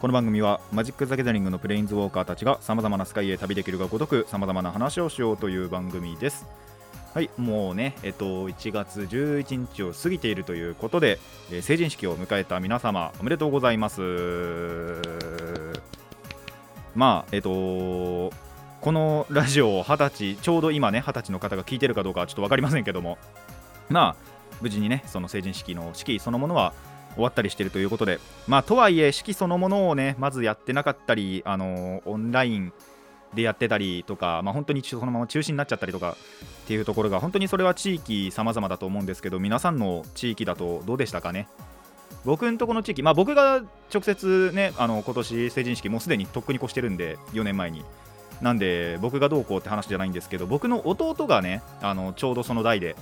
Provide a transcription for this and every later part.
この番組はマジック・ザ・ギャザリングのプレインズウォーカーたちがさまざまなスカイへ旅できるがごとくさまざまな話をしようという番組です。はいもうねえっと1月11日を過ぎているということで、えー成人式を迎えた皆様おめでとうございます。まあえっとこのラジオを20歳ちょうど今ね20歳の方が聞いてるかどうかはちょっと分かりませんけども。まあ無事にねその成人式の式そのものは終わったりしてるということで。まあとはいえ式そのものをねまずやってなかったりあのオンラインでやってたりとかまあ本当にそのまま中止になっちゃったりとかっていうところが本当にそれは地域様々だと思うんですけど皆さんの地域だとどうでしたかね？僕んとこの地域まあ僕が直接ねあの今年成人式もうすでにとっくに越してるんで4年前に。なんで僕がどうこうって話じゃないんですけど僕の弟がねあのちょうどその代で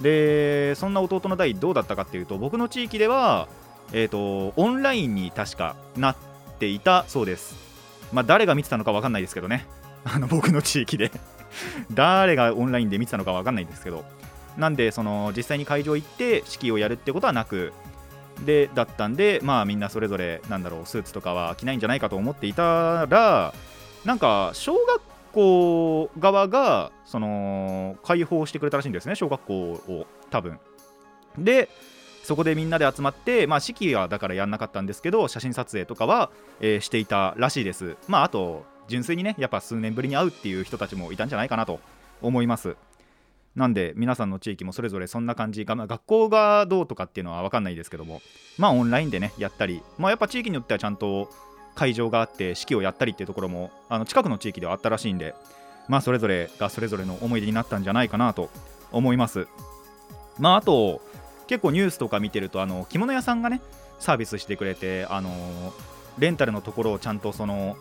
でそんな弟の代どうだったかっていうと僕の地域では、えー、とオンラインに確かなっていたそうです。まあ誰が見てたのか分かんないですけどね。あの僕の地域で。誰がオンラインで見てたのか分かんないんですけど。なんでその実際に会場行って式をやるってことはなくでだったんでまあみんなそれぞれなんだろうスーツとかは着ないんじゃないかと思っていたらなんか小学校側がその開放してくれたらしいんですね小学校を多分。でそこでみんなで集まって、まあ、式はだからやんなかったんですけど写真撮影とかは、えーしていたらしいです。まああと純粋にねやっぱ数年ぶりに会うっていう人たちもいたんじゃないかなと思います。なんで皆さんの地域もそれぞれそんな感じ。が、まあ学校がどうとかっていうのは分かんないですけども。まあオンラインでねやったり。まあやっぱ地域によってはちゃんと会場があって式をやったりっていうところもあの近くの地域ではあったらしいんでまあそれぞれがそれぞれの思い出になったんじゃないかなと思います。まああと結構ニュースとか見てるとあの着物屋さんがねサービスしてくれてあのレンタルのところをちゃんとその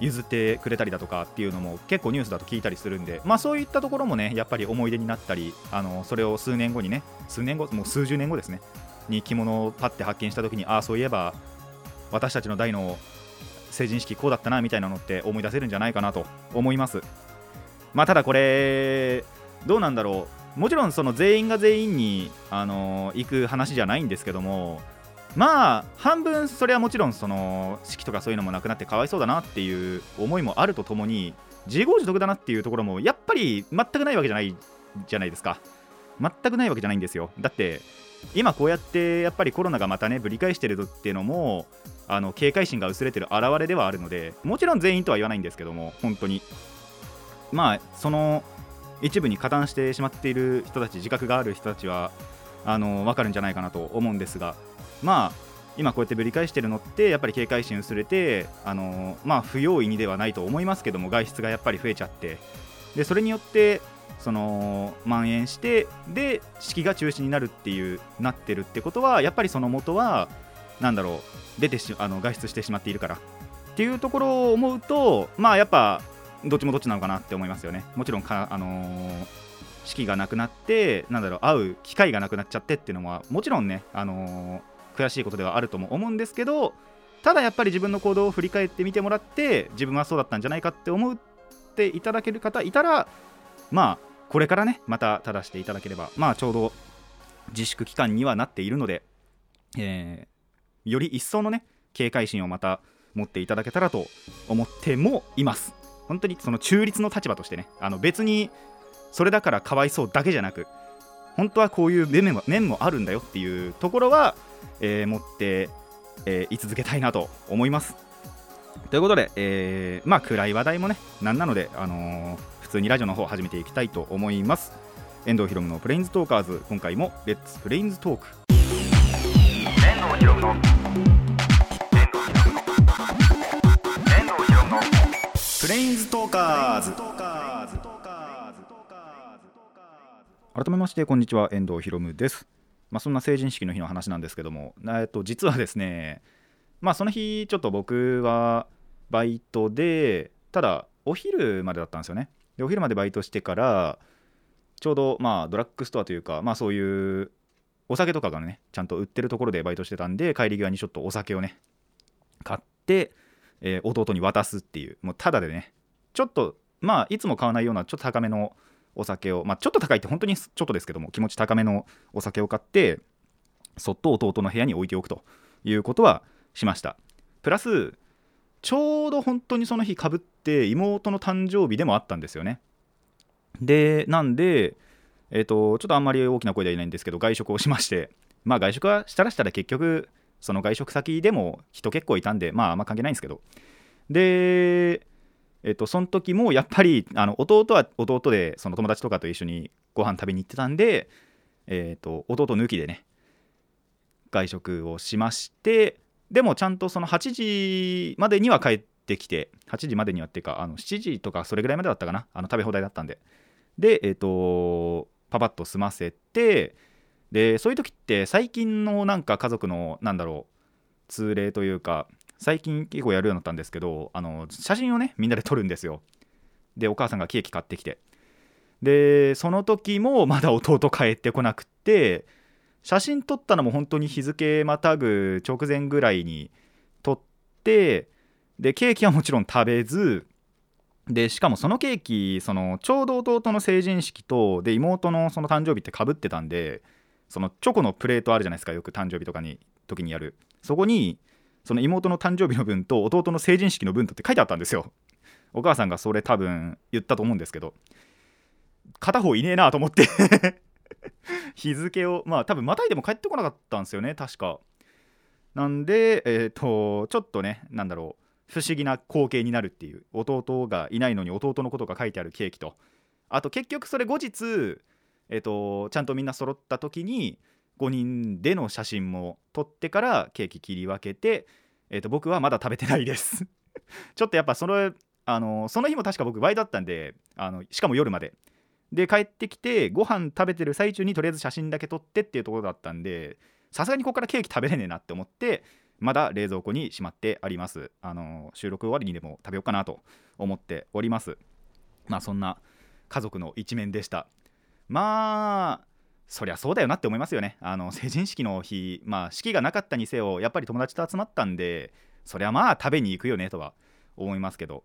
譲ってくれたりだとかっていうのも結構ニュースだと聞いたりするんでまあそういったところもねやっぱり思い出になったりあのそれを数年後にね数年後もう数十年後ですねに着物をパッて発見した時にああそういえば私たちの代の成人式こうだったなみたいなのって思い出せるんじゃないかなと思います。まあただこれどうなんだろう。もちろんその全員が全員に、あの行く話じゃないんですけどもまあ半分それはもちろんその式とかそういうのもなくなってかわいそうだなっていう思いもあるとともに自業自得だなっていうところもやっぱり全くないわけじゃないじゃないですか。全くないわけじゃないんですよ。だって今こうやってやっぱりコロナがまたねぶり返してるっていうのもあの警戒心が薄れてる表れではあるのでもちろん全員とは言わないんですけども本当に。まあその一部に加担してしまっている人たち自覚がある人たちはあの分かるんじゃないかなと思うんですがまあ今こうやってぶり返してるのってやっぱり警戒心薄れてあのまあ不用意にではないと思いますけども外出がやっぱり増えちゃってでそれによってその蔓延してで式が中止になるっていうなってるってことはやっぱりその元はなんだろう出てしあの外出してしまっているから。っていうところを思うとまあやっぱどっちもどっちなのかなって思いますよね。もちろんかあのー式がなくなってなんだろう会う機会がなくなっちゃってっていうのはもちろんねあのー悔しいことではあるとも思うんですけどただやっぱり自分の行動を振り返ってみてもらって自分はそうだったんじゃないかって思っていただける方いたらまあこれからねまた正していただければまあちょうど自粛期間にはなっているので、えーより一層のね警戒心をまた持っていただけたらと思ってもいます。本当にその中立の立場としてねあの別にそれだからかわいそうだけじゃなく本当はこういう面も面もあるんだよっていうところは、えー持って、えー居続けたいなと思います。ということで、えーまあ暗い話題もねなんなので、あのー通にラジオの方始めていきたいと思います。遠藤ひろむのプレインズトーカーズ。今回もレッツプレインズトーク遠藤ひろむのプレインズトーカーズ。改めましてこんにちは。遠藤ひろむです。まあそんな成人式の日の話なんですけども。えっと実はですねまあその日ちょっと僕はバイトでただお昼までだったんですよねでお昼までバイトしてからちょうどまあドラッグストアというかまあそういうお酒とかがねちゃんと売ってるところでバイトしてたんで帰り際にちょっとお酒をね買って、えー弟に渡すっていうもうただでねちょっとまあいつも買わないようなちょっと高めのお酒をまあちょっと高いって本当にちょっとですけども気持ち高めのお酒を買ってそっと弟の部屋に置いておくということはしました。プラスちょうど本当にその日かぶって妹の誕生日でもあったんですよね。でなんでえっ、とちょっとあんまり大きな声では言えないんですけど外食をしまして まあ外食はしたらしたら結局その外食先でも人結構いたんでまああんま関係ないんですけど。でえっとその時もやっぱりあの弟は弟でその友達とかと一緒にご飯食べに行ってたんでえっと弟抜きでね外食をしましてでもちゃんとその8時までには帰ってきて8時までにはっていうかあの7時とかそれぐらいまでだったかな。あの食べ放題だったんで。でえっ、とパパッと済ませてでそういう時って最近のなんか家族のなんだろう通例というか最近結構やるようになったんですけどあの写真をねみんなで撮るんですよ。でお母さんがケーキ買ってきて。でその時もまだ弟帰ってこなくって写真撮ったのも本当に日付またぐ直前ぐらいに撮ってでケーキはもちろん食べずでしかもそのケーキそのちょうど弟の成人式とで妹のその誕生日ってかぶってたんでそのチョコのプレートあるじゃないですかよく誕生日とかに時にやる。そこにその妹の誕生日の分と弟の成人式の分とって書いてあったんですよ。お母さんがそれ多分言ったと思うんですけど片方いねえなと思って。日付をまあ多分またいでも帰ってこなかったんですよね確か。なんでえっ、とちょっとねなんだろう不思議な光景になるっていう弟がいないのに弟のことが書いてあるケーキと。あと結局それ後日えっ、とちゃんとみんな揃った時に5人での写真も撮ってからケーキ切り分けて、えー、と僕はまだ食べてないです。ちょっとやっぱそのあのその日も確か僕倍だったんであのしかも夜まで。で帰ってきてご飯食べてる最中にとりあえず写真だけ撮ってっていうところだったんでさすがにここからケーキ食べれねえなって思ってまだ冷蔵庫にしまってあります。あの収録終わりにでも食べようかなと思っております。まあそんな家族の一面でした。まあそりゃそうだよなって思いますよね。あの成人式の日まあ式がなかったにせよやっぱり友達と集まったんでそりゃまあ食べに行くよねとは思いますけど。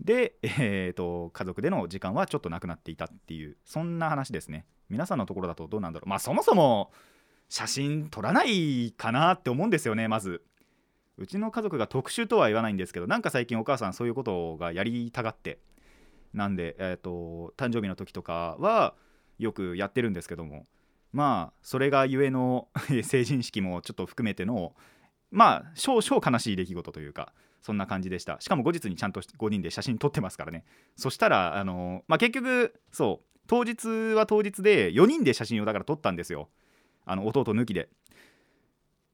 で、えー、と家族での時間はちょっとなくなっていたっていうそんな話ですね。皆さんのところだとどうなんだろう。まあそもそも写真撮らないかなって思うんですよねまず。うちの家族が特殊とは言わないんですけどなんか最近お母さんそういうことがやりたがってなんで、えー、と誕生日の時とかはよくやってるんですけどもまあそれがゆえの 成人式もちょっと含めてのまあ少々悲しい出来事というかそんな感じでした。しかも後日にちゃんと5人で写真撮ってますからね。そしたらあの、まあ、結局そう当日は当日で4人で写真をだから撮ったんですよ。あの弟抜きで。っ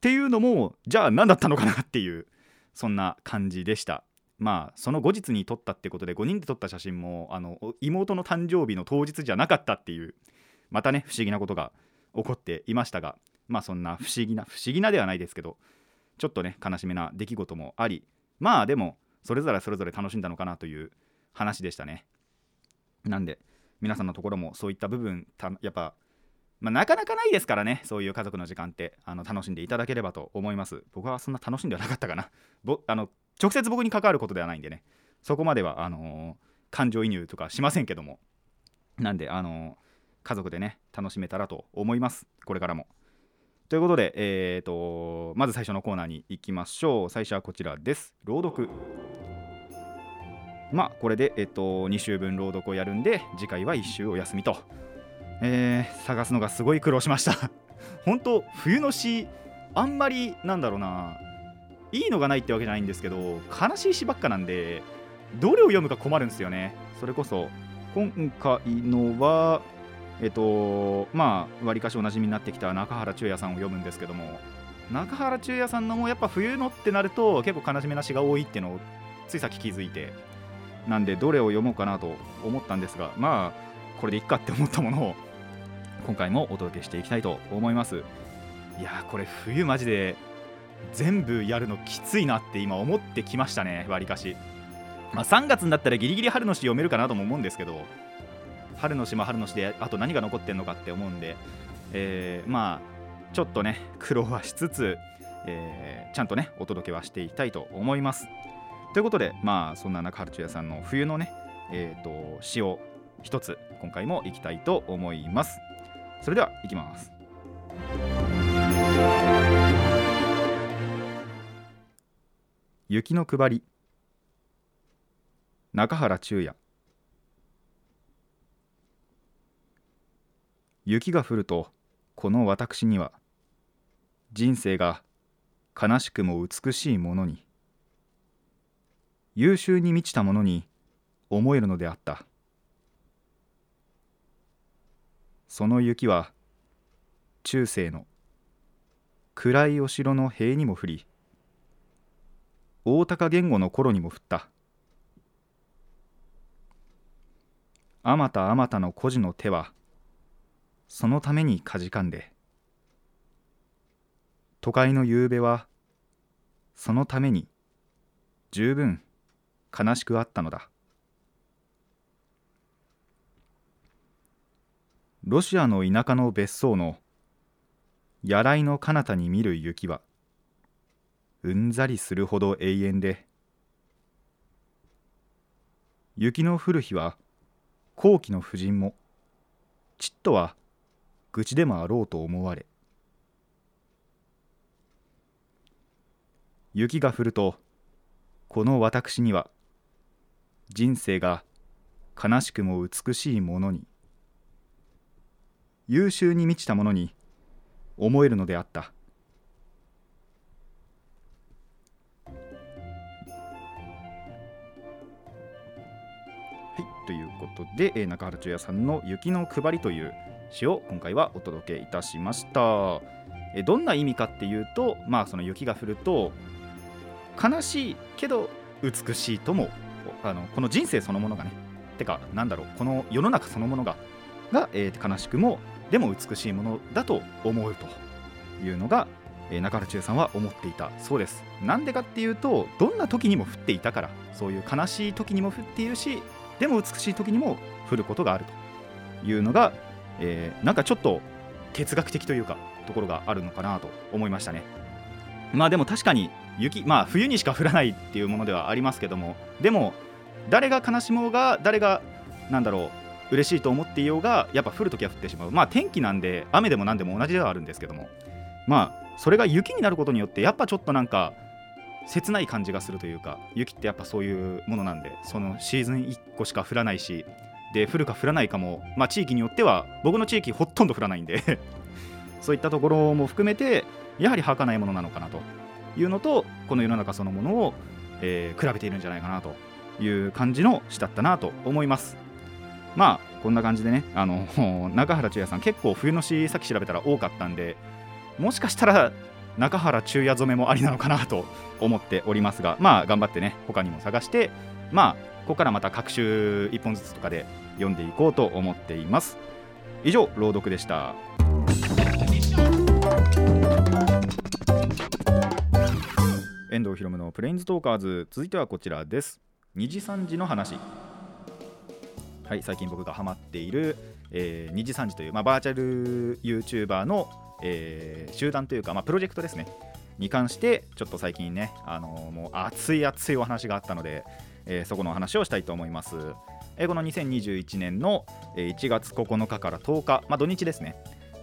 ていうのもじゃあ何だったのかなっていうそんな感じでした。まあその後日に撮ったってことで5人で撮った写真もあの妹の誕生日の当日じゃなかったっていうまたね不思議なことが起こっていましたがまあそんな不思議な不思議なではないですけどちょっとね悲しめな出来事もありまあでもそれぞれそれぞれ楽しんだのかなという話でしたね。なんで皆さんのところもそういった部分たやっぱまあ、なかなかないですからね。そういう家族の時間ってあの楽しんでいただければと思います。僕はそんな楽しんではなかったかな。ぼあの直接僕に関わることではないんでね。そこまではあのー感情移入とかしませんけども。なんであのー家族でね楽しめたらと思います。これからも。ということで、えー、とまず最初のコーナーに行きましょう。最初はこちらです。朗読。まあこれで、えっと2週分朗読をやるんで次回は1週お休みと。えー探すのがすごい苦労しました。本当冬の詩あんまりなんだろうな。いいのがないってわけじゃないんですけど悲しい詩ばっかなんでどれを読むか困るんですよね。それこそ今回のはえっとまあわりかしおなじみになってきた中原中也さんを読むんですけども中原中也さんのもやっぱ冬のってなると結構悲しめな詩が多いっていうのをついさっき気づいてなんでどれを読もうかなと思ったんですがまあこれでいっかって思ったものを今回もお届けしていきたいと思います。いやこれ冬マジで全部やるのきついなって今思ってきましたねわりかし。まあ、3月になったらギリギリ春の詩読めるかなとも思うんですけど春の詩も春の詩であと何が残ってんのかって思うんで、えーまあちょっとね苦労はしつつ、えーちゃんとねお届けはしていきたいと思います。ということでまあそんな中春中也さんの冬のねえー、と詩を一つ今回もいきたいと思います。それではいきます。雪の配り中原中也。雪が降るとこの私には人生が悲しくも美しいものに優秀に満ちたものに思えるのであった。その雪は中世の暗いお城の塀にも降り大高言語の頃にも降った。あまたあまたの孤児の手はそのためにかじかんで。都会の夕べはそのために十分悲しくあったのだ。ロシアの田舎の別荘のやらいの彼方に見る雪はうんざりするほど永遠で。雪の降る日は後期の婦人もちっとは愚痴でもあろうと思われ雪が降るとこの私には人生が悲しくも美しいものに優秀に満ちたものに思えるのであった。はいということで、中原中也さんの「雪の配り」という詩を今回はお届けいたしました、えどんな意味かっていうとまあその雪が降ると悲しいけど美しいともあのこの人生そのものがねてかなんだろうこの世の中そのものがが、えー悲しくもでも美しいものだと思うというのが、えー中原中さんは思っていたそうです。なんでかっていうとどんな時にも降っていたからそういう悲しい時にも降っているしでも美しい時にも降ることがあるというのが、えーなんかちょっと哲学的というかところがあるのかなと思いましたね。まあでも確かに雪まあ冬にしか降らないっていうものではありますけどもでも誰が悲しもうが誰がなんだろう嬉しいと思っていようがやっぱ降るときは降ってしまう。まあ天気なんで雨でも何でも同じではあるんですけどもまあそれが雪になることによってやっぱちょっとなんか切ない感じがするというか雪ってやっぱそういうものなんでそのシーズン1個しか降らないしで降るか降らないかもまあ地域によっては僕の地域ほとんど降らないんで そういったところも含めてやはり儚いものなのかなというのとこの世の中そのものを、えー比べているんじゃないかなという感じの詩だったなと思います。まあこんな感じでねあの 中原中也さん結構冬の詩さっき調べたら多かったんでもしかしたら中原中也染めもありなのかなと思っておりますがまあ頑張ってね他にも探してまあここからまた各週1本ずつとかで読んでいこうと思っています。以上朗読でした。遠藤ひろむのプレインズトーカーズ。続いてはこちらです。2時3時の話。はい最近僕がハマっている、えー、2時3時という、まあ、バーチャル YouTuber の、えー集団というか、まあ、プロジェクトですね。に関してちょっと最近ね、あのーもう熱い熱いお話があったので、えーそこのお話をしたいと思います、えこの2021年の1月9日から10日、まあ、土日ですね。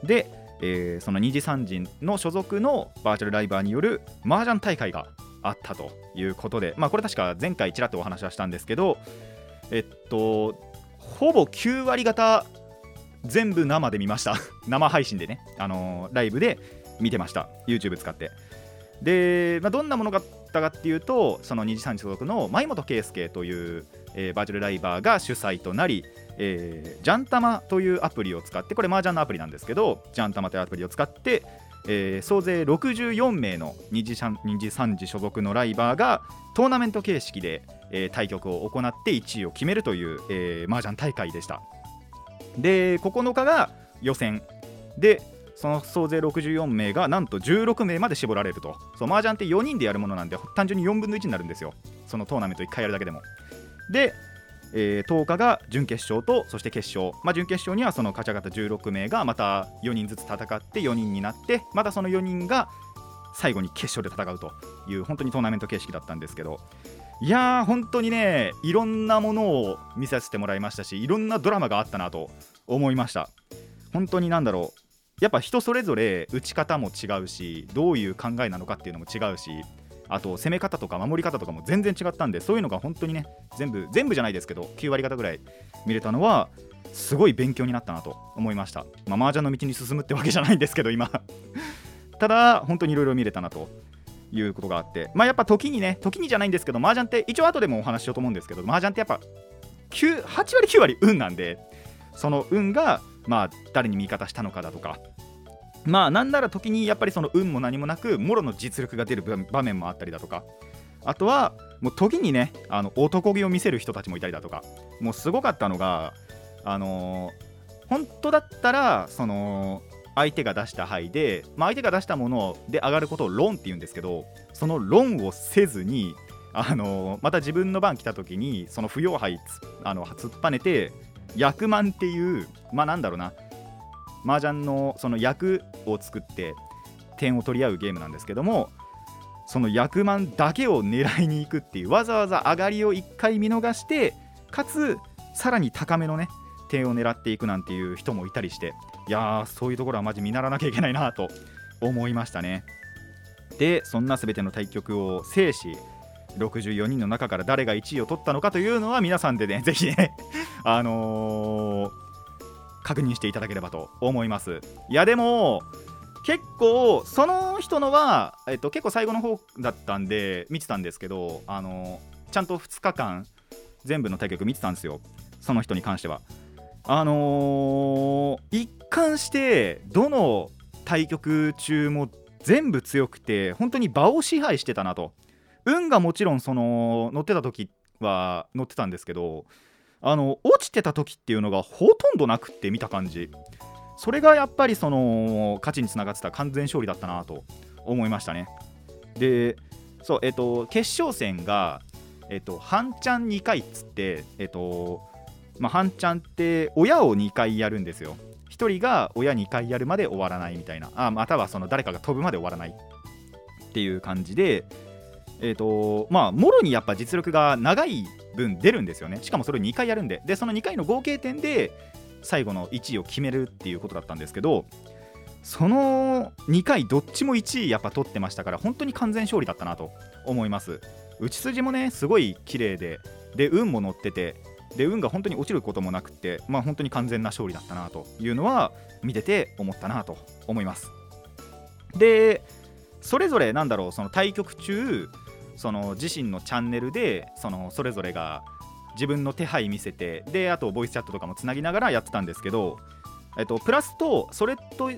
で、えーその2時3時の所属のバーチャルライバーによる麻雀大会があったということで、まあ、これ確か前回ちらっとお話はしたんですけどえっとほぼ9割方全部生で見ました。生配信でね、あのーライブで見てました。YouTube 使って。で、まあ、どんなものだったかっていうとその2時3時所属の前本圭介という、えーバーチャルライバーが主催となり、えージャンタマというアプリを使ってこれ麻雀のアプリなんですけどジャンタマというアプリを使って、えー総勢64名の2時3 2時3時所属のライバーがトーナメント形式で、えー対局を行って1位を決めるという、えー麻雀大会でした。で9日が予選。でその総勢64名がなんと16名まで絞られると。そう麻雀って4人でやるものなんで単純に4分の1になるんですよ。そのトーナメント1回やるだけでも。で、えー10日が準決勝とそして決勝、まあ、準決勝にはその勝ち上がった16名がまた4人ずつ戦って4人になってまたその4人が最後に決勝で戦うという本当にトーナメント形式だったんですけど。いやー本当にねいろんなものを見させてもらいましたしいろんなドラマがあったなと思いました。本当になんだろう。やっぱ人それぞれ打ち方も違うしどういう考えなのかっていうのも違うしあと攻め方とか守り方とかも全然違ったんでそういうのが本当にね全部全部じゃないですけど9割方ぐらい見れたのはすごい勉強になったなと思いました。まあ麻雀の道に進むってわけじゃないんですけど今。ただ本当にいろいろ見れたなということがあって。まあやっぱ時にね時にじゃないんですけど麻雀って一応後でもお話ししようと思うんですけど麻雀ってやっぱ9 8割9割運なんでその運がまあ誰に味方したのかだとかまあなんなら時にやっぱりその運も何もなくもろの実力が出る場面もあったりだとか。あとはもう時にねあの男気を見せる人たちもいたりだとか。もうすごかったのがあのー本当だったらその相手が出した牌で、まあ、相手が出したもので上がることを論って言うんですけどその論をせずにあのーまた自分の番来た時にその不要牌つあの突っぱねて役満っていうまあなんだろうな麻雀のその役を作って点を取り合うゲームなんですけどもその役満だけを狙いに行くっていうわざわざ上がりを1回見逃してかつさらに高めのね点を狙っていくなんていう人もいたりしていやーそういうところはマジ見習わなきゃいけないなと思いましたね。でそんな全ての対局を制し64人の中から誰が1位を取ったのかというのは皆さんでねぜひねあのー確認していただければと思います。いやでも結構その人のは、えっと、結構最後の方だったんで見てたんですけどあのちゃんと2日間全部の対局見てたんですよ。その人に関しては。あのー一貫してどの対局中も全部強くて本当に場を支配してたなと。運がもちろんその乗ってた時は乗ってたんですけどあの落ちてた時っていうのがほとんどなくって見た感じ。それがやっぱりその勝ちにつながってた完全勝利だったなと思いましたね。でそうえっ、と決勝戦がえっ、と半チャン2回っつってえっ、とまあ半チャンって親を2回やるんですよ。1人が親2回やるまで終わらないみたいな。あまたはその誰かが飛ぶまで終わらないっていう感じでえっ、とまあもろにやっぱ実力が長い分出るんですよね。しかもそれを2回やるんで。でその2回の合計点で最後の1位を決めるっていうことだったんですけどその2回どっちも1位やっぱ取ってましたから本当に完全勝利だったなと思います。打ち筋もねすごい綺麗でで運も乗っててで運が本当に落ちることもなくってまあ本当に完全な勝利だったなというのは見てて思ったなと思います。でそれぞれなんだろうその対局中その自身のチャンネルでそのそれぞれが自分の手配見せてであとボイスチャットとかもつなぎながらやってたんですけど、えっと、プラスとそれと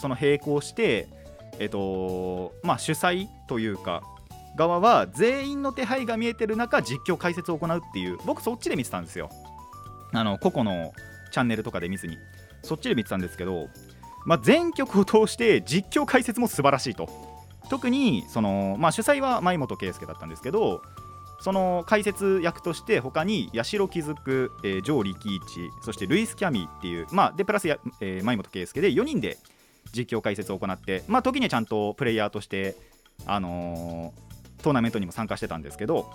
その並行して、えっとまあ、主催というか側は全員の手配が見えてる中実況解説を行うっていう僕そっちで見てたんですよ。あの個々のチャンネルとかで見ずに。そっちで見てたんですけど、まあ、全局を通して実況解説も素晴らしいと。特にその、まあ、主催は舞本圭介だったんですけどその解説役として他に八代気づく、えー、ジョー力一そしてルイス・キャミーっていう、まあ、でプラスや、えー、舞本圭介で4人で実況解説を行って、まあ、時にはちゃんとプレイヤーとして、あのートーナメントにも参加してたんですけど、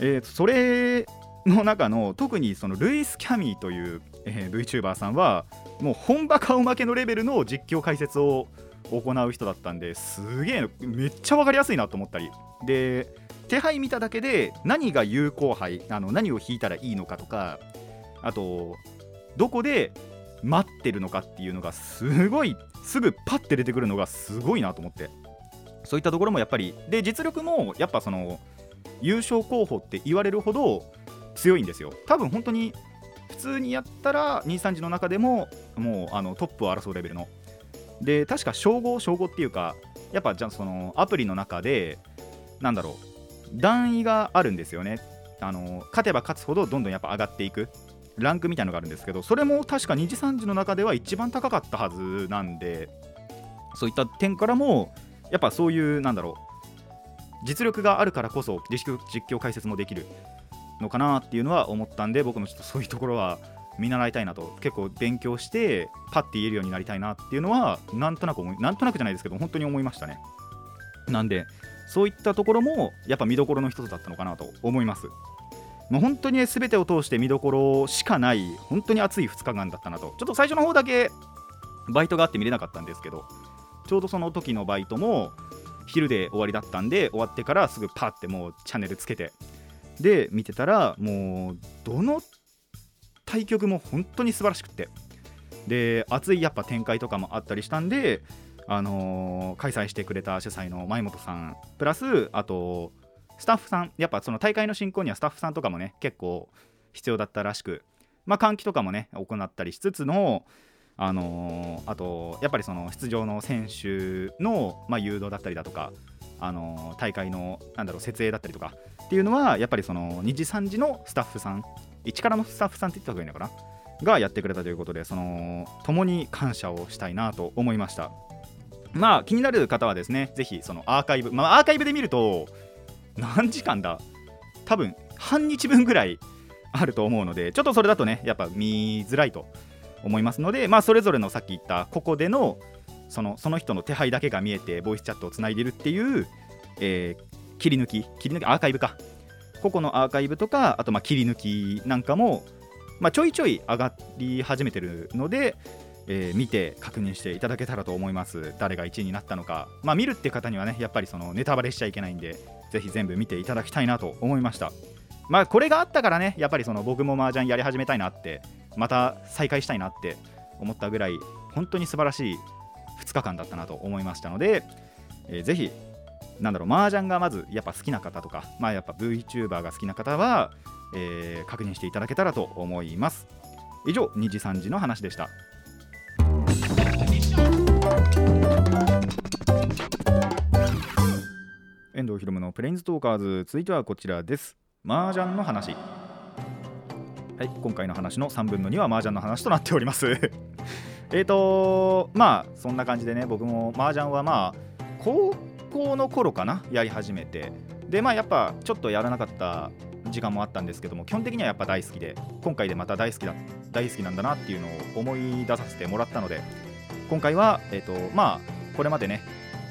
えーそれの中の特にそのルイス・キャミーという、えー VTuber さんはもう本場顔負けのレベルの実況解説を行う人だったんですげえめっちゃ分かりやすいなと思ったり。で手配見ただけで何が有効牌あの何を引いたらいいのかとかあとどこで待ってるのかっていうのがすごいすぐパッて出てくるのがすごいなと思って。そういったところもやっぱりで実力もやっぱその優勝候補って言われるほど強いんですよ。多分本当に普通にやったら23時の中でももうあのトップを争うレベルの。で確か称号称号っていうかやっぱじゃあそのアプリの中でなんだろう段位があるんですよね。あの勝てば勝つほどどんどんやっぱ上がっていく。ランクみたいのがあるんですけどそれも確か2時3時の中では一番高かったはずなんでそういった点からもやっぱそういうなんだろう実力があるからこそ実況解説もできるのかなっていうのは思ったんで僕もちょっとそういうところは見習いたいなと結構勉強してパッて言えるようになりたいなっていうのはなんとなく思いなんとなくじゃないですけど本当に思いましたね。なんでそういったところもやっぱ見どころの一つだったのかなと思います。もう本当に全てを通して見どころしかない本当に熱い2日間だったなと。ちょっと最初の方だけバイトがあって見れなかったんですけどちょうどその時のバイトも昼で終わりだったんで終わってからすぐパッてもうチャンネルつけてで見てたらもうどの対局も本当に素晴らしくって。で熱いやっぱ展開とかもあったりしたんであのー開催してくれた主催の前本さんプラスあとスタッフさんやっぱその大会の進行にはスタッフさんとかもね結構必要だったらしくまあ換気とかもね行ったりしつつのあのーあとやっぱりその出場の選手の、まあ、誘導だったりだとか、あのー大会のなんだろう設営だったりとかっていうのはやっぱりその2時3時のスタッフさん一からのスタッフさんって言った方がいいのかな？がやってくれたということでその共に感謝をしたいなと思いました。まあ気になる方はですねぜひそのアーカイブまあアーカイブで見ると何時間だ？多分半日分ぐらいあると思うのでちょっとそれだとねやっぱ見づらいと思いますのでまあそれぞれのさっき言ったここでのそのその人の手配だけが見えてボイスチャットをつないでるっていう、えー切り抜き切り抜きアーカイブか。個々のアーカイブとかあとまあ切り抜きなんかも、まあ、ちょいちょい上がり始めてるので、えー見て確認していただけたらと思います。誰が1位になったのか、まあ、見るって方にはねやっぱりそのネタバレしちゃいけないんでぜひ全部見ていただきたいなと思いました。まあこれがあったからねやっぱりその僕も麻雀やり始めたいなってまた再開したいなって思ったぐらい本当に素晴らしい2日間だったなと思いましたので、えーぜひなんだろう麻雀がまずやっぱ好きな方とか、まあ、やっぱ VTuber が好きな方は、えー確認していただけたらと思います。以上2時3時の話でした。遠藤ひろむのプレインズトーカーズ続いてはこちらです。麻雀の話。はい。今回の話の3分の2は麻雀の話となっております。えーとまあそんな感じでね僕も麻雀はまあ高校の頃かなやり始めて。でまあやっぱちょっとやらなかった時間もあったんですけども基本的にはやっぱ大好きで今回でまた大好きだ大好きなんだなっていうのを思い出させてもらったので今回はえっ、とまあこれまでね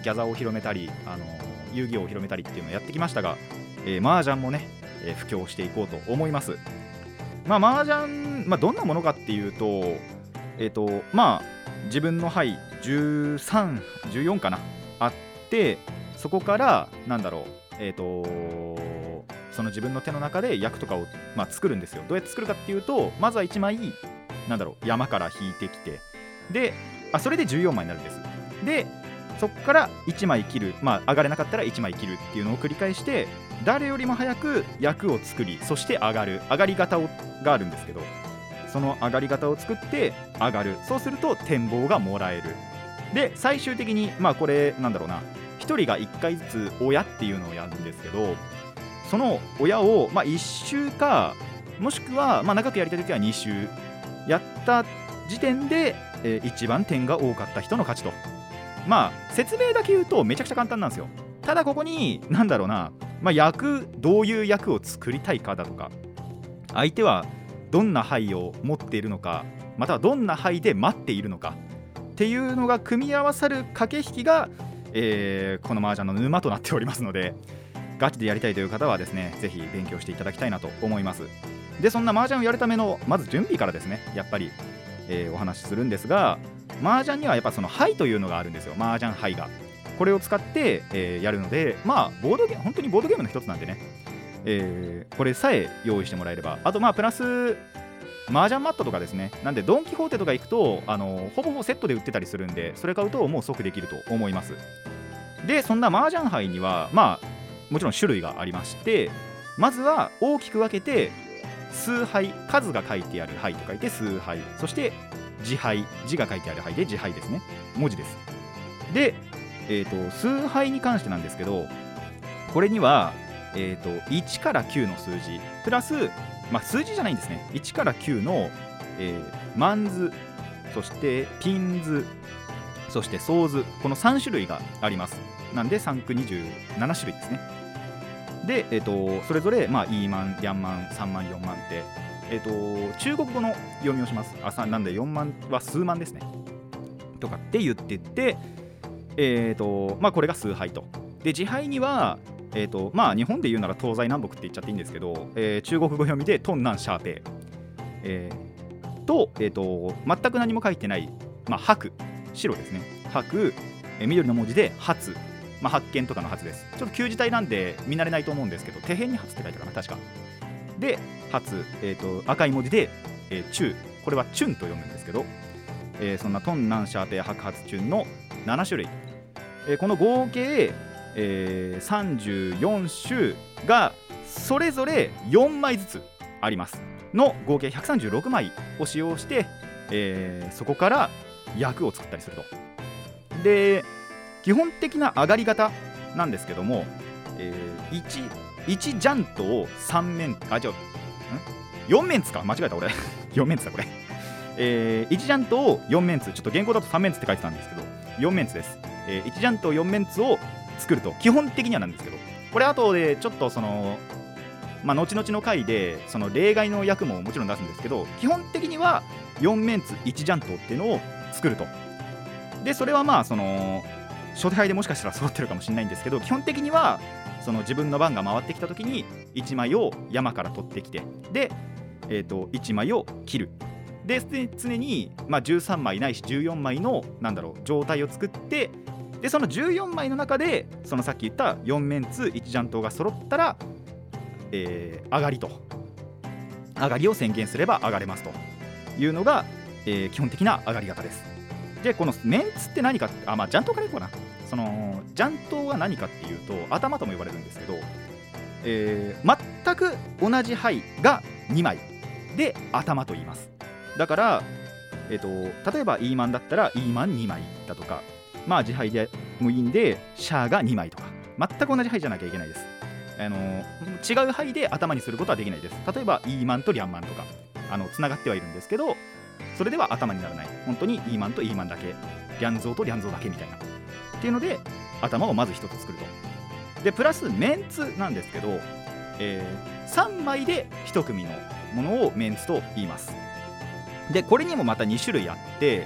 ギャザーを広めたりあの遊戯王を広めたりっていうのをやってきましたが、えー、麻雀もね、えー普及していこうと思います。まあ麻雀、まあ、どんなものかっていうとえっ、とまあ自分の牌1314かなあってそこからなんだろうえっ、とその自分の手の中で役とかを、まあ、作るんですよ。どうやって作るかっていうとまずは1枚なんだろう山から引いてきてであそれで14枚になるんですでそこから1枚切るまあ上がれなかったら1枚切るっていうのを繰り返して誰よりも早く役を作りそして上がる上がり方をがあるんですけどその上がり方を作って上がる。そうすると展望がもらえる。で最終的にまあこれなんだろうな人が1回ずつ親っていうのをやるんですけどその親を、まあ、1周かもしくは、まあ、長くやりたい時は2周やった時点で、えー一番点が多かった人の勝ちと。まあ説明だけ言うとめちゃくちゃ簡単なんですよ。ただここになんだろうな、まあ、役どういう役を作りたいかだとか相手はどんな牌を持っているのかまたはどんな牌で待っているのかっていうのが組み合わさる駆け引きが、えーこの麻雀の沼となっておりますのでガチでやりたいという方はですねぜひ勉強していただきたいなと思います。でそんな麻雀をやるためのまず準備からですねやっぱり、えーお話しするんですが麻雀にはやっぱその牌というのがあるんですよ。麻雀牌が。これを使って、えーやるのでまあボードゲーム本当にボードゲームの一つなんでね、えーこれさえ用意してもらえればあとまあプラス麻雀マットとかですね。なんでドン・キホーテとか行くとあのほぼほぼセットで売ってたりするんでそれ買うともう即できると思います。でそんな麻雀牌にはまあもちろん種類がありましてまずは大きく分けて数杯数が書いてある牌と書いて数杯。そして字牌字が書いてある牌で字牌ですね。文字です。で、えー、と数杯に関してなんですけどこれには、えー、と1から9の数字。プラス、まあ、数字じゃないんですね1から9の、えーマンズそしてピンズそしてソーズこの3種類がありますなんで3区27種類ですねで、えー、とそれぞれ、まあ、イーマン、ヤンマン、3万、4万って、えー、と中国語の読みをします。あなんで4万は数万ですね。とかって言ってって、えーとまあ、これが崇拝と。で、自拝には、えーとまあ、日本で言うなら東西南北って言っちゃっていいんですけど、えー中国語読みでトンナンシャーペイ、えーと,、えー、と全く何も書いてない、まあ、白白ですね。白、えー緑の文字で初、まあ、発見とかの初です。ちょっと旧字体なんで見慣れないと思うんですけど手辺に初って書いてあるかな確か。で初、えー、と赤い文字で、えー、中。これはチュンと読むんですけど、えーそんなトンナンシャーペイ白髪チュンの7種類、えーこの合計、えー34種がそれぞれ4枚ずつあります。の合計136枚を使用して、えーそこから役を作ったりすると。で基本的な上がり方なんですけども、えー 1, 1ジャントを3面あ違う。4面つか。間違えた俺。4面つだこれ、え1ジャントを4面つちょっと原稿だと3面つって書いてたんですけど4面つです、え1ジャント4面つを作ると。基本的にはなんですけどこれ後でちょっとそのまあ後々の回でその例外の役ももちろん出すんですけど基本的には4面つ1ジャントっていうのを作ると。でそれはまあその初手配でもしかしたら揃ってるかもしれないんですけど基本的にはその自分の番が回ってきた時に1枚を山から取ってきてで、えー、と1枚を切る。で常常に、まあ、13枚ないし14枚のなんだろう状態を作ってでその14枚の中でそのさっき言った4面通1ジャントが揃ったら、えー上がりと。上がりを宣言すれば上がれますというのが、えー基本的な上がり方です。でこのメンツって何かあまあジャントからいこうかな。そのジャントは何かっていうと頭とも呼ばれるんですけど、えー全く同じ牌が2枚で頭と言います。だから、えー、と例えばイーマンだったらイーマン2枚だとかまあ自牌でもいいんでシャアが2枚とか。全く同じ牌じゃなきゃいけないです。あの違う牌で頭にすることはできないです。例えばイーマンとリャンマンとか。あのつながってはいるんですけどそれでは頭にならない。本当にイーマンとイーマンだけ。リャンゾーとリャンゾーだけみたいな。っていうので頭をまず1つ作ると。でプラスメンツなんですけど、え3枚で1組のものをメンツと言います。でこれにもまた2種類あって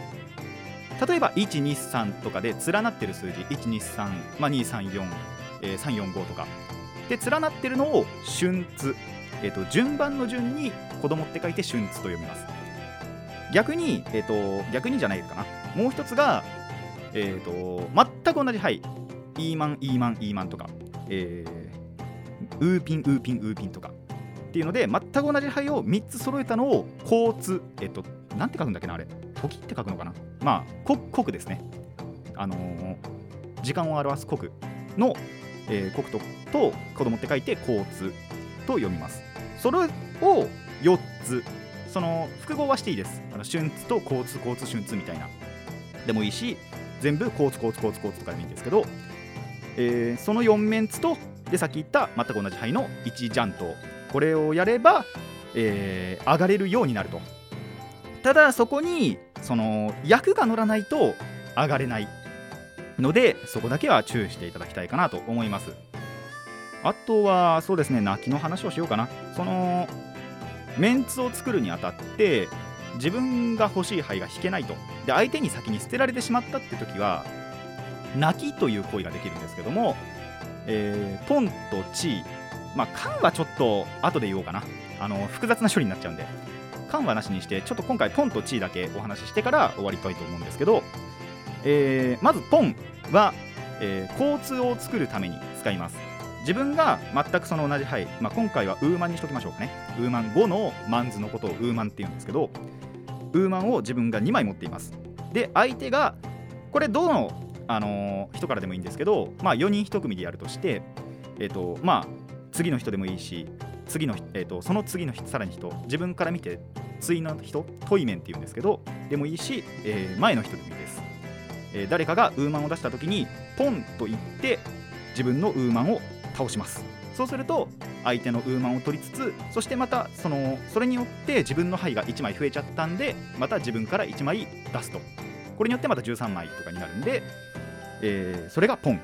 例えば123とかで連なってる数字123、まあ、234、えー345とか。で連なってるのを春津、えー、と順番の順に子供って書いて春津と読みます。逆に、えー、と逆にじゃないかな。もう一つが、えー、と全く同じはい。イーマンイーマンイーマンとか、えーウーピンウーピンウーピンとか。っていうので全く同じ牌を3つ揃えたのを交通えっ、となんて書くんだっけなあれ。時って書くのかな？まあ国国ですね。あのー時間を表す国の、えー国とと子供って書いて交通と読みます。それを4つその複合はしていいです。あの春津と交通交通春津みたいな。でもいいし全部交通交通交通交通とかでもいいんですけど、えーその4面ツとでさっき言った全く同じ牌の1ジャント。これをやれば、えー上がれるようになると。ただそこにその役が乗らないと上がれないのでそこだけは注意していただきたいかなと思います。あとはそうですね泣きの話をしようかな。そのメンツを作るにあたって自分が欲しい牌が引けないと。で相手に先に捨てられてしまったって時は泣きという行為ができるんですけども、えーポンとチー。まあ缶はちょっと後で言おうかな。あの複雑な処理になっちゃうんで。缶はなしにしてちょっと今回ポンとチーだけお話ししてから終わりたいと思うんですけど、えーまずポンは、えー交通を作るために使います。自分が全くその同じ牌、まあ、今回はウーマンにしときましょうかね。ウーマン5のマンズのことをウーマンって言うんですけどウーマンを自分が2枚持っています。で相手がこれどの、あのー人からでもいいんですけど、まあ、4人1組でやるとして、えーとまあ、次の人でもいいし次の、えー、とその次の人さらに人自分から見て次の人トイメンっていうんですけどでもいいし、えー前の人でもいいです、えー誰かがウーマンを出した時にポンと言って自分のウーマンを倒します。そうすると相手のウーマンを取りつつそしてまたそのそれによって自分の牌が1枚増えちゃったんでまた自分から1枚出すと。これによってまた13枚とかになるんで、えーそれがポン。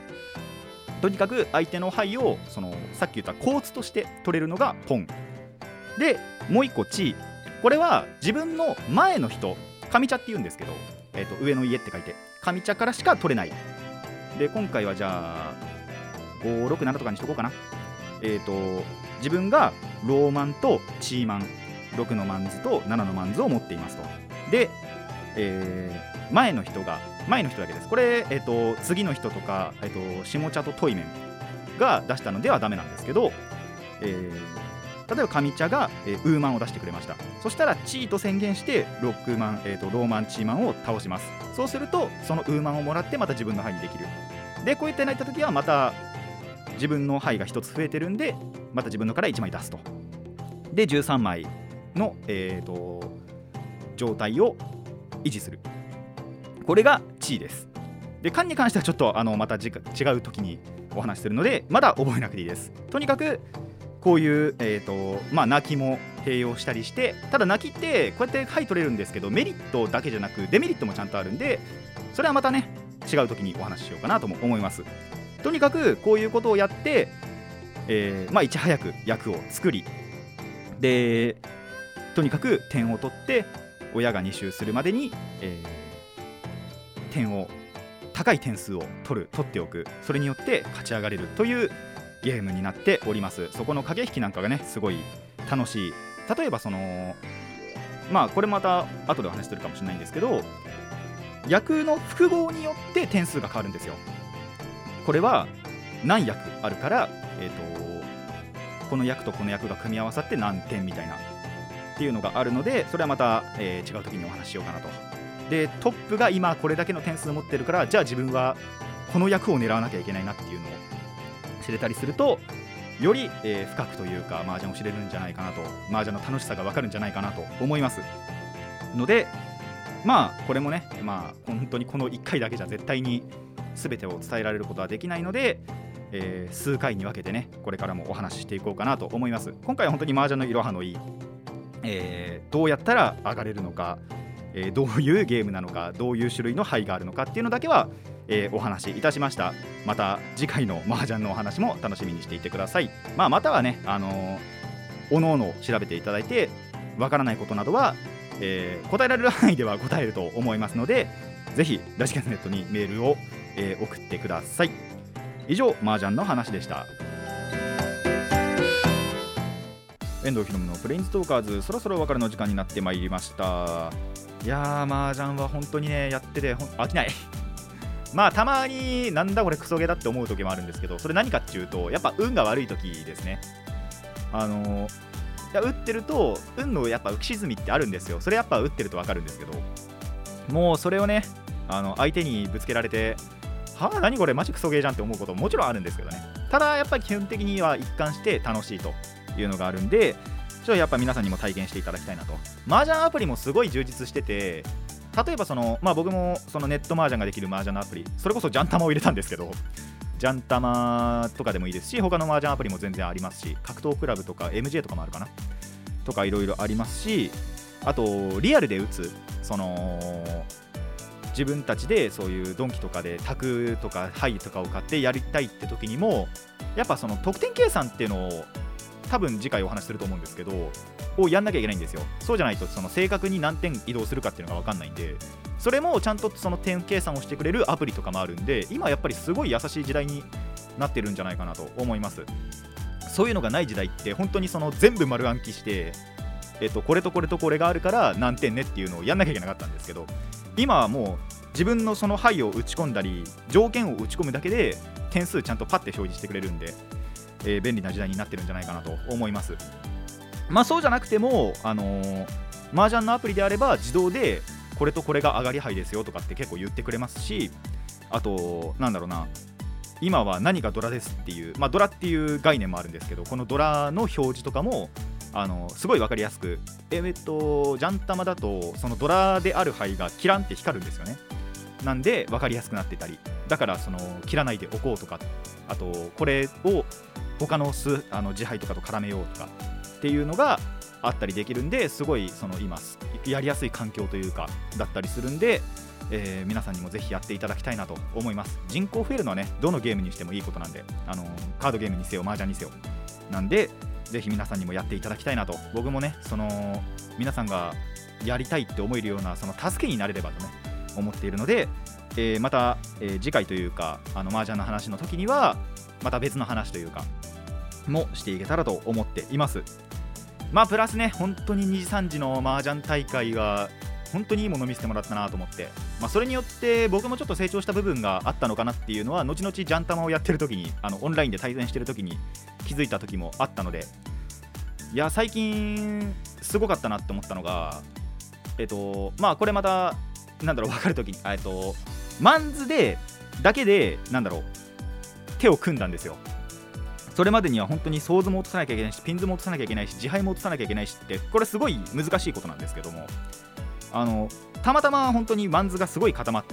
とにかく相手の牌をそのさっき言ったコーツとして取れるのがポン。でもう一個地これは自分の前の人上茶って言うんですけど、えー、と上の家って書いて上茶からしか取れない。で今回はじゃあ567とかにしとこうかな。えっ、と自分がローマンとチーマン6のマンズと7のマンズを持っていますと。で、えー前の人が前の人だけです。これ、えっと次の人とか、えっと下茶とトイメンが出したのではダメなんですけど、えー例えば上茶が、えーウーマンを出してくれました。そしたらチーと宣言してロックマン、えーとローマンチーマンを倒します。そうするとそのウーマンをもらってまた自分の牌にできる。でこうやってなった時はまた自分の牌が1つ増えてるんでまた自分のから1枚出すと。で13枚の、えー、と状態を維持する。これが地位です。で缶に関してはちょっとあのまた違う時にお話しするのでまだ覚えなくていいです。とにかくこういう、えーとまあ、泣きも併用したりしてただ泣きってこうやって牌取れるんですけどメリットだけじゃなくデメリットもちゃんとあるんでそれはまたね違う時にお話ししようかなとも思います。とにかくこういうことをやって、えーまあ、いち早く役を作りでとにかく点を取って親が2周するまでに、えー点を高い点数を取る取っておく。それによって勝ち上がれるというゲームになっております。そこの駆け引きなんかがねすごい楽しい。例えばそのまあこれまた後でお話しするかもしれないんですけど役の複合によって点数が変わるんですよ。これは何役あるから、えー、とこの役とこの役が組み合わさって何点みたいなっていうのがあるのでそれはまた、えー違う時にお話ししようかなと。でトップが今これだけの点数持ってるからじゃあ自分はこの役を狙わなきゃいけないなっていうのを知れたりするとより、えー深くというか麻雀を知れるんじゃないかなと麻雀の楽しさが分かるんじゃないかなと思います。のでまあこれもねまあ本当にこの1回だけじゃ絶対に全てを伝えられることはできないので、えー数回に分けてねこれからもお話ししていこうかなと思います。今回は本当に麻雀のいろはのいい、えーどうやったら上がれるのか、えどういうゲームなのかどういう種類の牌があるのかっていうのだけは、えーお話しいたしました。また次回の麻雀のお話も楽しみにしていてください、まあ、またはねあのーおのおの調べていただいてわからないことなどは、えー答えられる範囲では答えると思いますのでぜひラジカセネットにメールを、えー送ってください。以上麻雀の話でした。遠藤ひろむのプレインストーカーズそろそろお別れの時間になってまいりました。いやー麻雀は本当にねやってて飽きない。まあたまになんだこれクソゲーだって思う時もあるんですけどそれ何かっていうとやっぱ運が悪い時ですね。あのーいや打ってると運のやっぱ浮き沈みってあるんですよ。それやっぱ打ってると分かるんですけどもうそれをねあの相手にぶつけられてはあ何これマジクソゲーじゃんって思うことももちろんあるんですけどね。ただやっぱり基本的には一貫して楽しいというのがあるんでちょっとやっぱ皆さんにも体験していただきたいなと。麻雀アプリもすごい充実してて例えばその、まあ、僕もそのネット麻雀ができる麻雀のアプリそれこそジャンタマを入れたんですけどジャンタマとかでもいいですし他の麻雀アプリも全然ありますし格闘クラブとか MJ とかもあるかなとかいろいろありますしあとリアルで打つその自分たちでそういうドンキとかで卓とかハイとかを買ってやりたいって時にもやっぱその得点計算っていうのを多分次回お話しすると思うんですけどをやんなきゃいけないんですよ。そうじゃないとその正確に何点移動するかっていうのが分かんないんでそれもちゃんとその点計算をしてくれるアプリとかもあるんで今やっぱりすごい優しい時代になってるんじゃないかなと思います。そういうのがない時代って本当にその全部丸暗記してえっと、これとこれとこれがあるから何点ねっていうのをやんなきゃいけなかったんですけど今はもう自分のその牌を打ち込んだり条件を打ち込むだけで点数ちゃんとパッて表示してくれるんで、えー便利な時代になってるんじゃないかなと思います。まあそうじゃなくてもあのー麻雀のアプリであれば自動でこれとこれが上がり牌ですよとかって結構言ってくれますしあとなんだろうな今は何がドラですっていう、まあ、ドラっていう概念もあるんですけどこのドラの表示とかもあのすごい分かりやすくええっとジャンタマだとそのドラである牌がキランって光るんですよね。なんで分かりやすくなってたり。だからその切らないでおこうとかあとこれを他の数あの自敗とかと絡めようとかっていうのがあったりできるんですごいその今やりやすい環境というかだったりするんでえー皆さんにもぜひやっていただきたいなと思います。人口増えるのはねどのゲームにしてもいいことなんであのカードゲームにせよ麻雀にせよなんでぜひ皆さんにもやっていただきたいなと。僕もねその皆さんがやりたいって思えるようなその助けになれればとね思っているので、えーまた、えー次回というかあの麻雀の話の時にはまた別の話というかもしていけたらと思っています。まあプラスね本当に2時3時の麻雀大会が本当にいいもの見せてもらったなと思って、まあ、それによって僕もちょっと成長した部分があったのかなっていうのは後々ジャンタマをやってる時にあのオンラインで対戦してる時に気づいた時もあったので。いや最近すごかったなって思ったのがえっとまあこれまたなんだろう分かる時にえっとマンズでだけでなんだろう手を組んだんですよ。それまでには本当にソーズも落とさなきゃいけないしピンズも落とさなきゃいけないし自敗も落とさなきゃいけないしってこれすごい難しいことなんですけども。あのたまたま本当にマンズがすごい固まっ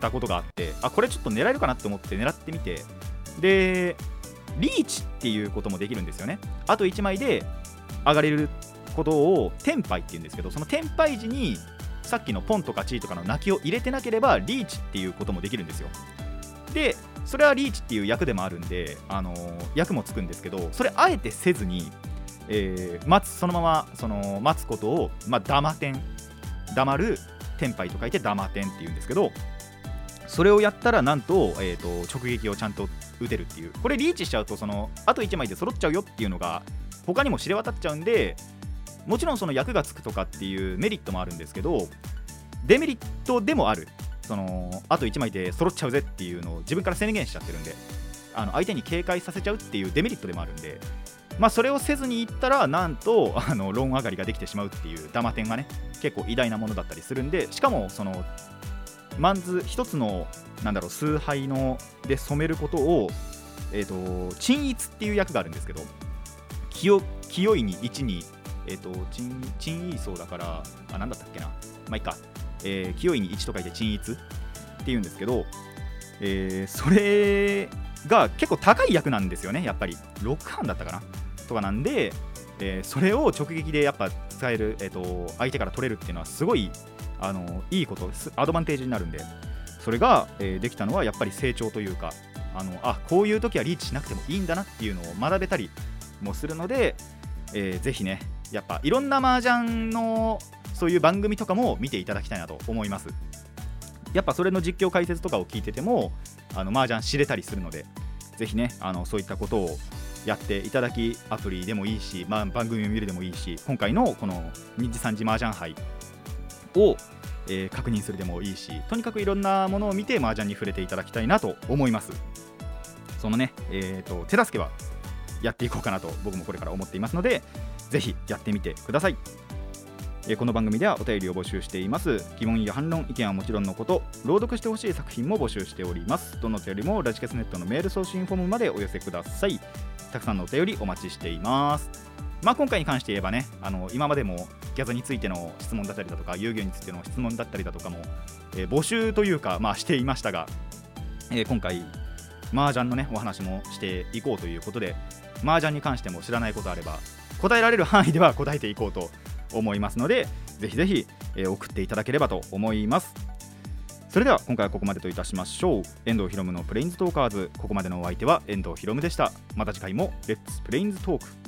たことがあってあこれちょっと狙えるかなって思って狙ってみて。でリーチっていうこともできるんですよね。あと1枚で上がれることをテンパイっていうんですけどそのテンパイ時にさっきのポンとかチーとかの泣きを入れてなければリーチっていうこともできるんですよ。でそれはリーチっていう役でもあるんで、あのー役もつくんですけどそれあえてせずに、えー待つそのままその待つことを、まあ、ダマ点黙るテンパイと書いてダマ点っていうんですけどそれをやったらなんと,、えー、と直撃をちゃんと打てるっていう。これリーチしちゃうとそのあと1枚で揃っちゃうよっていうのが他にも知れ渡っちゃうんでもちろんその役がつくとかっていうメリットもあるんですけどデメリットでもある。そのあと1枚で揃っちゃうぜっていうのを自分から宣言しちゃってるんであの相手に警戒させちゃうっていうデメリットでもあるんで、まあ、それをせずにいったらなんと あのローン上がりができてしまうっていうダマ点がね結構偉大なものだったりするんでしかもそのマンズ一つのなんだろう崇拝ので染めることをえっ、と鎮一っていう役があるんですけど清清いに1にえっ、と鎮鎮位層だからあなんだったっけな。まあいいか、えー清いに1と書いて鎮一っていうんですけど、えーそれが結構高い役なんですよねやっぱり。6班だったかな？とかなんで、えーそれを直撃でやっぱ使える、えー、と相手から取れるっていうのはすごいあのいいことですアドバンテージになるんでそれが、えーできたのはやっぱり成長というかあのあこういう時はリーチしなくてもいいんだなっていうのを学べたりもするので、えーぜひねやっぱいろんな麻雀のそういう番組とかも見ていただきたいなと思います。やっぱそれの実況解説とかを聞いててもあの麻雀知れたりするのでぜひねあのそういったことをやっていただきアプリでもいいし、まあ、番組を見るでもいいし今回のこの2次3次麻雀杯を、えー確認するでもいいしとにかくいろんなものを見て麻雀に触れていただきたいなと思います。そのね、えー、と手助けはやっていこうかなと僕もこれから思っていますのでぜひやってみてください。えーこの番組ではお便りを募集しています。疑問や反論意見はもちろんのこと朗読してほしい作品も募集しております。どのお便りもラジキャスネットのメール送信フォームまでお寄せください。たくさんのお便りお待ちしています。まあ今回に関して言えばねあの今までもギャザについての質問だったりだとか遊戯王についての質問だったりだとかも、えー募集というかまあしていましたが、えー今回麻雀のねお話もしていこうということで麻雀に関しても知らないことあれば答えられる範囲では答えていこうと思いますのでぜひぜひ、えー送っていただければと思います。それでは今回はここまでといたしましょう。遠藤ひろむのプレインズトーカーズ。ここまでのお相手は遠藤ひろむでした。また次回もレッツプレインズトーク